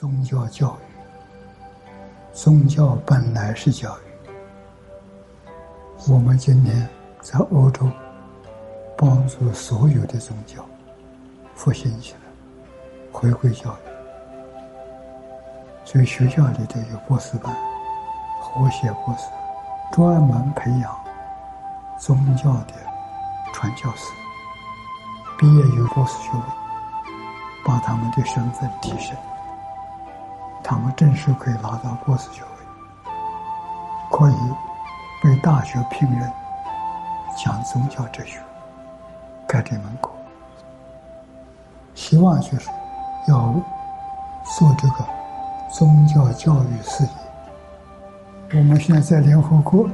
宗教教育，宗教本来是教育。我们今天在欧洲帮助所有的宗教复兴起来，回归教育。所以学校里头有博士班、活学博士，专门培养宗教的传教士，毕业有博士学位，把他们的身份提升。他们正式可以拿到博士学位，可以被大学聘任讲宗教哲学，开这门课。希望就是要做这个宗教教育事业。我们现在在联合国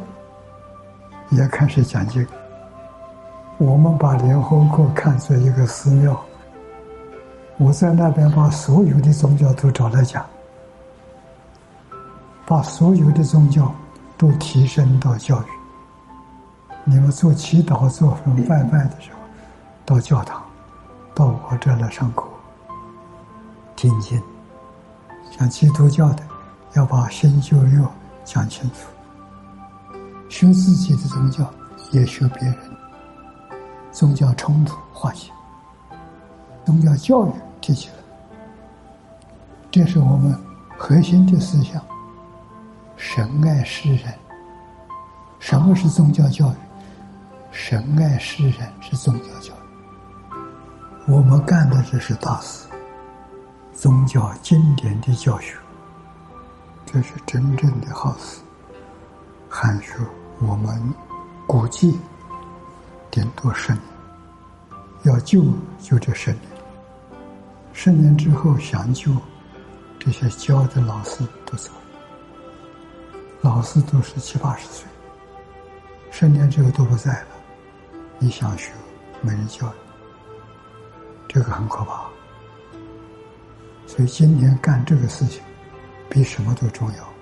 也开始讲这个，我们把联合国看作一个寺庙，我在那边把所有的宗教都找来讲。把所有的宗教都提升到教育。你们做祈祷、做拜拜的时候，到教堂，到我这来上课，听经。像基督教的，要把新旧约讲清楚。学自己的宗教，也学别人。宗教冲突化解，宗教教育提起来，这是我们核心的思想。神爱世人，什么是宗教教育？神爱世人是宗教教育。我们干的这是大事，宗教经典的教学，这是真正的好事。还说我们估计顶多十年，要救就这十年，十年之后想救，这些教的老师都走了。老师都是七八十岁，十年之后都不在了。你想学，没人教你，这个很可怕。所以今天干这个事情，比什么都重要。